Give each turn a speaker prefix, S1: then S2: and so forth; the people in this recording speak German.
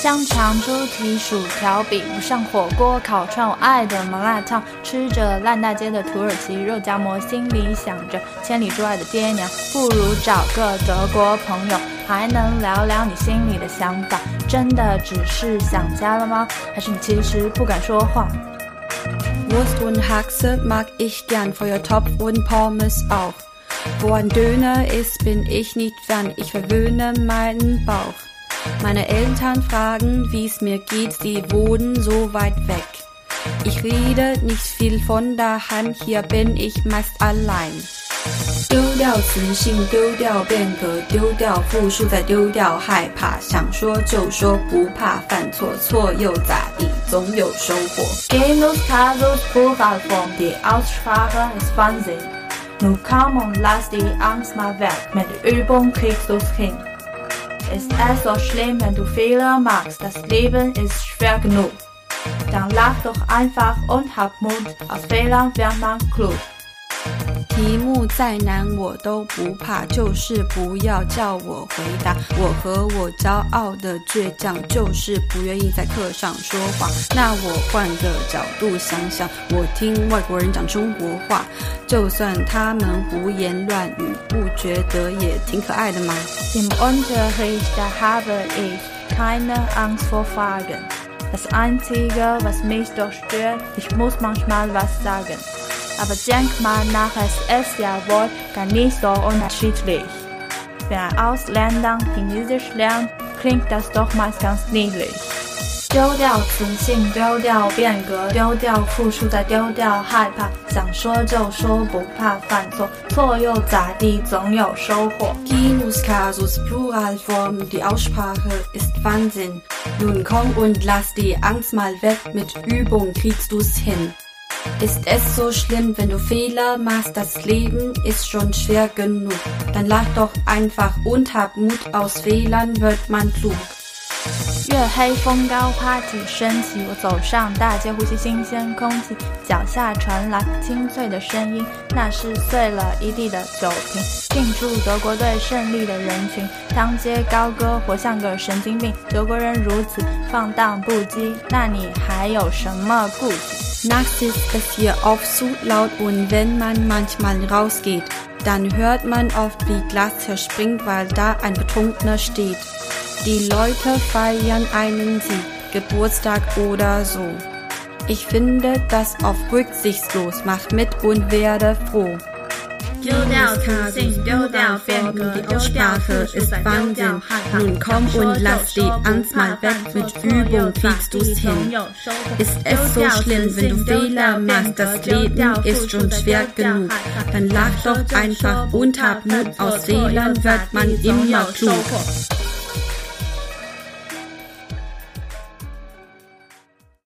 S1: 香肠、猪蹄、薯条比不上火锅、烤串。我爱的麻辣烫，吃着烂大街的土耳其肉夹馍，心里想着千里之外的爹娘。不如找个德国朋友，还能聊聊你心里的想法。真的只是想家了吗？还是你其实不敢说话
S2: ？Wurst und Haxe mag ich gern, Feuertopf und Pommes auch. Wo ein Döner ist, bin ich nicht fern, ich verwöhne meinen Bauch. Meine Eltern fragen, wie's mir geht, sie wohnen so weit weg. Ich rede nicht viel von daheim, hier bin ich meist allein.
S3: 丢掉磁性，丢掉变革，丢掉复数，再丢掉害怕。想说就说，不怕犯错，错又咋地，总有收获。
S1: Genus casus plural form, die Aussprache ist Wahnsinn. Nun komm und lass die Angst mal weg, mit Übung kriegst du's hin. Ist es so schlimm, wenn du Fehler machst? Das Leben ist schwer genug. Dann lach doch einfach und hab Mut. Aus Fehlern wird man klug.
S2: 题目再难我都不怕，就是不要叫我回答。我和我骄傲的倔强，就是不愿意在课上说谎。那我换个角度想想，我听外国人讲中国话，就算他们胡言乱语，不觉得也挺可爱的吗
S1: ？Im Unterricht habe ich keine Angst vor Fragen. Das Einzige, was mich doch stört, ich muss manchmal was sagen. Aber denk mal nach, es ist ja wohl gar nicht so unterschiedlich. Wenn ein Ausländer Chinesisch lernt, klingt das doch meist ganz niedlich. 丢掉磁性，丢掉变革，丢掉付出，再丢掉害怕。想说就说，不怕犯错，错又咋地，总有收获。
S3: Genus casus Pluralform, die Aussprache ist Wahnsinn. Nun komm und lass die Angst mal weg, mit Übung kriegst du's hin. Ist es so schlimm, wenn du Fehler machst? Das Leben ist schon schwer genug. Dann lach doch einfach und hab Mut. Aus Fehlern wird man klug.
S1: 月黑风高，party 升起，我走上大街，呼吸新鲜空气，脚下传来清脆的声音，那是碎了一地的酒瓶。庆祝德国队胜利的人群，当街高歌，活像个神经病。德国人如此放荡不羁，那你还有什么顾忌
S2: ？Nachts ist es hier oft zu laut und wenn man manchmal rausgeht, dann hört man oft wie Glas zerspringt, weil da ein Betrunkener steht. Die Leute feiern einen Sieg, Geburtstag oder so. Ich finde das oft rücksichtslos, mach mit und werde froh.
S4: Geh Kassel, sing, Geh der Fähre,
S2: die Aussprache ist Wahnsinn. Nun komm und lass die Angst mal weg, mit Übung kriegst du's hin. Ist es so schlimm, wenn du Fehler machst, das Leben ist schon schwer genug. Dann lach doch einfach und hab Mut, aus Fehlern wird man immer klug.